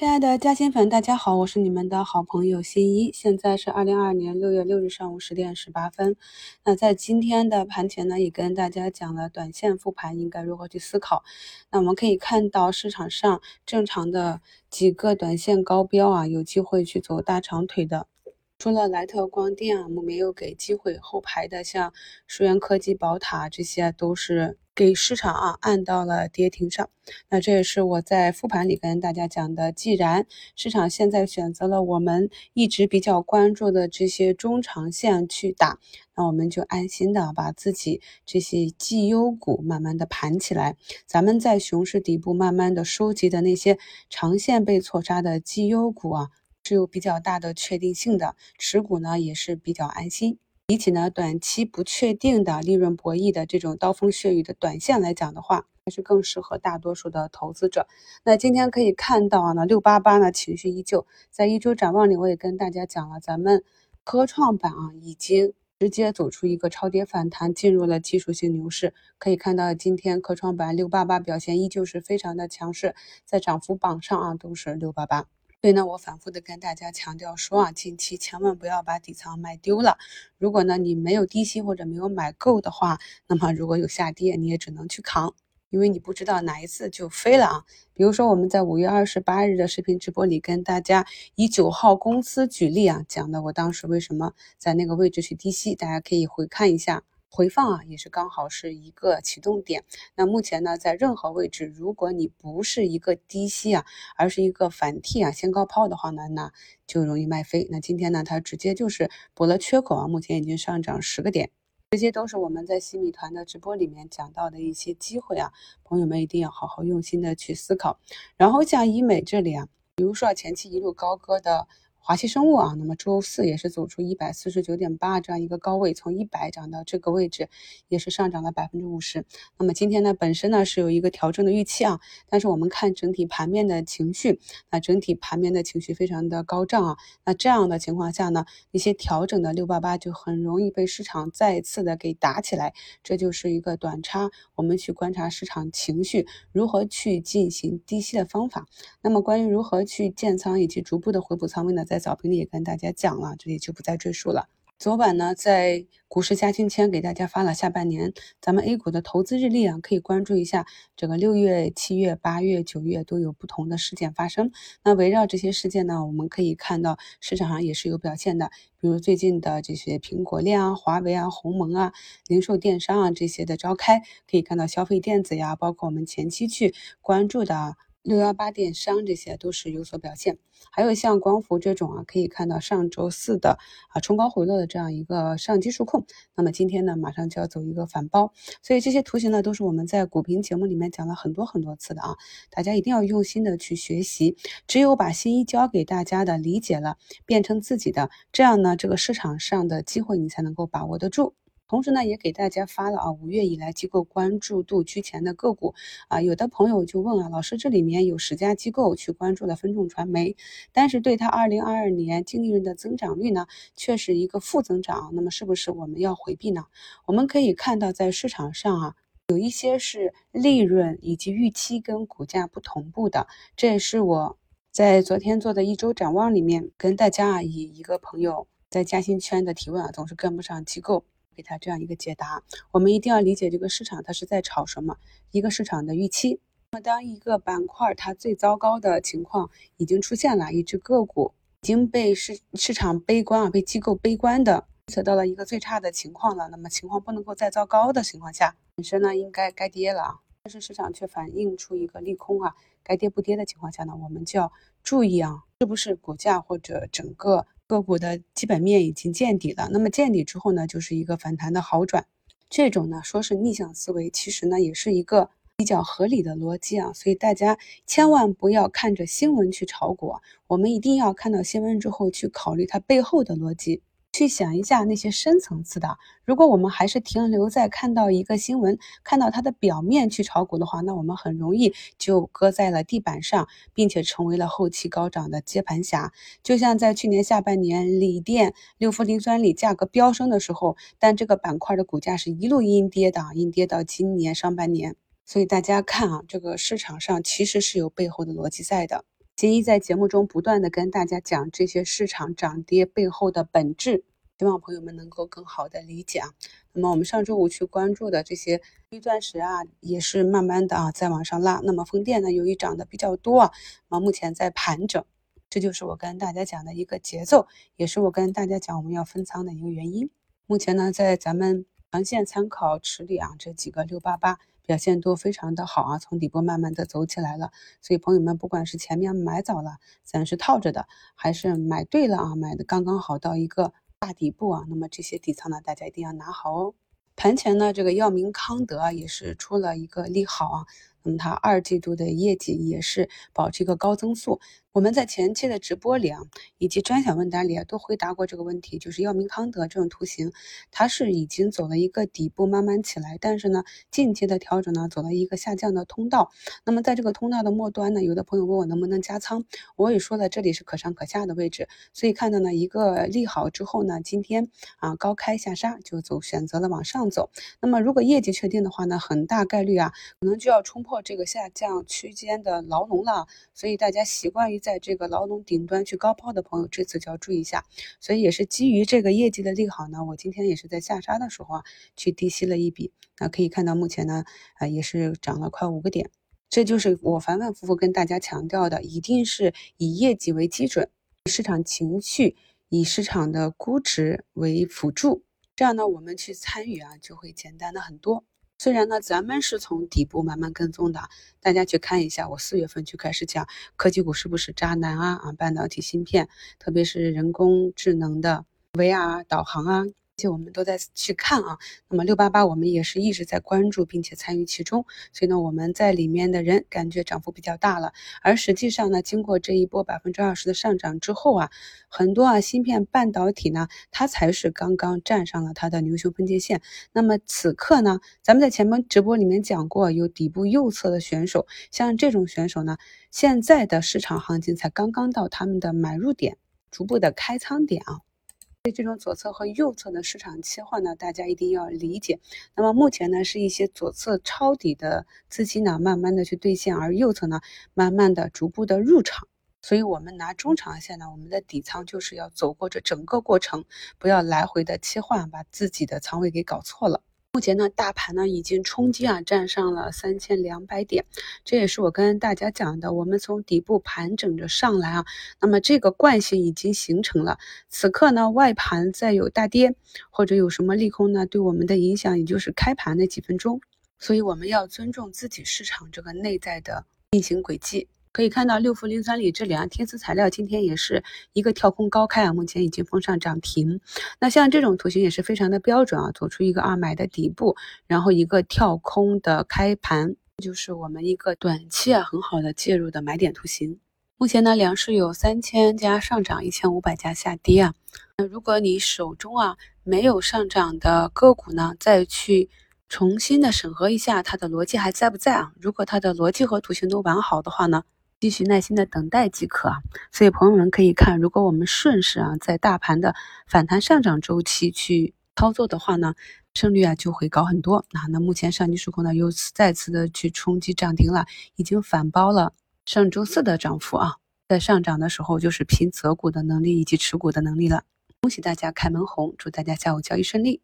亲爱的嘉兴粉，大家好，我是你们的好朋友新一。现在是二零二二年六月六日上午十点十八分。那在今天的盘前呢，也跟大家讲了短线复盘应该如何去思考。那我们可以看到市场上正常的几个短线高标啊，有机会去走大长腿的。除了莱特光电啊，我们没有给机会后排的，像数源科技、宝塔这些都是。给市场啊按到了跌停上，那这也是我在复盘里跟大家讲的。既然市场现在选择了我们一直比较关注的这些中长线去打，那我们就安心的把自己这些绩优股慢慢的盘起来。咱们在熊市底部慢慢的收集的那些长线被错杀的绩优股啊，是有比较大的确定性的，持股呢也是比较安心。比起呢短期不确定的利润博弈的这种刀锋血雨的短线来讲的话，还是更适合大多数的投资者。那今天可以看到啊，那六八八呢情绪依旧，在一周展望里我也跟大家讲了，咱们科创板啊已经直接走出一个超跌反弹，进入了技术性牛市。可以看到今天科创板六八八表现依旧是非常的强势，在涨幅榜上啊都是六八八。所以呢，我反复的跟大家强调说啊，近期千万不要把底仓卖丢了。如果呢你没有低吸或者没有买够的话，那么如果有下跌，你也只能去扛，因为你不知道哪一次就飞了啊。比如说我们在五月二十八日的视频直播里跟大家以九号公司举例啊，讲的我当时为什么在那个位置去低吸，大家可以回看一下。回放啊，也是刚好是一个启动点。那目前呢，在任何位置，如果你不是一个低吸啊，而是一个反替啊，先高抛的话呢，那就容易卖飞。那今天呢，它直接就是补了缺口啊，目前已经上涨十个点，这些都是我们在新米团的直播里面讲到的一些机会啊，朋友们一定要好好用心的去思考。然后像医美这里啊，比如说前期一路高歌的。华西生物啊，那么周四也是走出一百四十九点八这样一个高位，从一百涨到这个位置，也是上涨了百分之五十。那么今天呢，本身呢是有一个调整的预期啊，但是我们看整体盘面的情绪，那整体盘面的情绪非常的高涨啊，那这样的情况下呢，一些调整的六八八就很容易被市场再次的给打起来，这就是一个短差，我们去观察市场情绪如何去进行低吸的方法。那么关于如何去建仓以及逐步的回补仓位呢？在早评里也跟大家讲了，这里就不再赘述了。昨晚呢，在股市加金签给大家发了下半年咱们 A 股的投资日历啊，可以关注一下。这个六月、七月、八月、九月都有不同的事件发生。那围绕这些事件呢，我们可以看到市场上也是有表现的，比如最近的这些苹果链啊、华为啊、鸿蒙啊、零售电商啊这些的召开，可以看到消费电子呀，包括我们前期去关注的。六幺八电商这些都是有所表现，还有像光伏这种啊，可以看到上周四的啊冲高回落的这样一个上机数控，那么今天呢马上就要走一个反包，所以这些图形呢都是我们在股评节目里面讲了很多很多次的啊，大家一定要用心的去学习，只有把新一教给大家的理解了，变成自己的，这样呢这个市场上的机会你才能够把握得住。同时呢，也给大家发了啊，五月以来机构关注度居前的个股啊，有的朋友就问啊，老师这里面有十家机构去关注了分众传媒，但是对它二零二二年净利润的增长率呢，却是一个负增长，那么是不是我们要回避呢？我们可以看到在市场上啊，有一些是利润以及预期跟股价不同步的，这也是我在昨天做的一周展望里面跟大家啊，以一个朋友在嘉兴圈的提问啊，总是跟不上机构。给他这样一个解答，我们一定要理解这个市场它是在炒什么，一个市场的预期。那么当一个板块它最糟糕的情况已经出现了，一只个股已经被市市场悲观啊，被机构悲观的预测到了一个最差的情况了，那么情况不能够再糟糕的情况下，本身呢应该该跌了啊，但是市场却反映出一个利空啊，该跌不跌的情况下呢，我们就要注意啊，是不是股价或者整个。个股的基本面已经见底了，那么见底之后呢，就是一个反弹的好转。这种呢，说是逆向思维，其实呢，也是一个比较合理的逻辑啊。所以大家千万不要看着新闻去炒股，我们一定要看到新闻之后去考虑它背后的逻辑。去想一下那些深层次的，如果我们还是停留在看到一个新闻，看到它的表面去炒股的话，那我们很容易就搁在了地板上，并且成为了后期高涨的接盘侠。就像在去年下半年锂电、六氟磷酸锂价格飙升的时候，但这个板块的股价是一路阴跌的，阴跌到今年上半年。所以大家看啊，这个市场上其实是有背后的逻辑在的。金一在节目中不断的跟大家讲这些市场涨跌背后的本质，希望朋友们能够更好的理解啊。那么我们上周五去关注的这些绿钻石啊，也是慢慢的啊在往上拉。那么风电呢，由于涨得比较多啊，那目前在盘整，这就是我跟大家讲的一个节奏，也是我跟大家讲我们要分仓的一个原因。目前呢，在咱们长线参考池里啊，这几个六八八表现都非常的好啊，从底部慢慢的走起来了。所以朋友们，不管是前面买早了，咱是套着的，还是买对了啊，买的刚刚好到一个大底部啊，那么这些底仓呢，大家一定要拿好哦。盘前呢，这个药明康德也是出了一个利好啊。那么它二季度的业绩也是保持一个高增速。我们在前期的直播里啊，以及专享问答里啊，都回答过这个问题，就是药明康德这种图形，它是已经走了一个底部，慢慢起来，但是呢，近期的调整呢，走了一个下降的通道。那么在这个通道的末端呢，有的朋友问我能不能加仓，我也说了，这里是可上可下的位置，所以看到呢一个利好之后呢，今天啊高开下杀，就走选择了往上走。那么如果业绩确定的话呢，很大概率啊，可能就要冲破。破这个下降区间的牢笼了，所以大家习惯于在这个牢笼顶端去高抛的朋友，这次就要注意一下。所以也是基于这个业绩的利好呢，我今天也是在下杀的时候啊，去低吸了一笔。那可以看到目前呢，啊也是涨了快五个点。这就是我反反复复跟大家强调的，一定是以业绩为基准，市场情绪以市场的估值为辅助，这样呢我们去参与啊就会简单的很多。虽然呢，咱们是从底部慢慢跟踪的，大家去看一下，我四月份就开始讲科技股是不是渣男啊啊，半导体芯片，特别是人工智能的 VR 导航啊。且我们都在去看啊，那么六八八我们也是一直在关注并且参与其中，所以呢我们在里面的人感觉涨幅比较大了，而实际上呢经过这一波百分之二十的上涨之后啊，很多啊芯片半导体呢它才是刚刚站上了它的牛熊分界线，那么此刻呢咱们在前面直播里面讲过，有底部右侧的选手，像这种选手呢，现在的市场行情才刚刚到他们的买入点，逐步的开仓点啊。这种左侧和右侧的市场切换呢，大家一定要理解。那么目前呢，是一些左侧抄底的资金呢，慢慢的去兑现，而右侧呢，慢慢的逐步的入场。所以，我们拿中长线呢，我们的底仓就是要走过这整个过程，不要来回的切换，把自己的仓位给搞错了。目前呢，大盘呢已经冲击啊，站上了三千两百点，这也是我跟大家讲的。我们从底部盘整着上来啊，那么这个惯性已经形成了。此刻呢，外盘再有大跌或者有什么利空呢，对我们的影响也就是开盘那几分钟。所以我们要尊重自己市场这个内在的运行轨迹。可以看到六氟磷酸锂这里啊，天丝材料今天也是一个跳空高开啊，目前已经封上涨停。那像这种图形也是非常的标准啊，走出一个二买的底部，然后一个跳空的开盘，就是我们一个短期啊很好的介入的买点图形。目前呢，两市有三千家上涨，一千五百家下跌啊。那如果你手中啊没有上涨的个股呢，再去重新的审核一下它的逻辑还在不在啊？如果它的逻辑和图形都完好的话呢？继续耐心的等待即可啊，所以朋友们可以看，如果我们顺势啊，在大盘的反弹上涨周期去操作的话呢，胜率啊就会高很多啊。那目前上机数控呢又再次的去冲击涨停了，已经反包了上周四的涨幅啊，在上涨的时候就是拼择股的能力以及持股的能力了。恭喜大家开门红，祝大家下午交易顺利。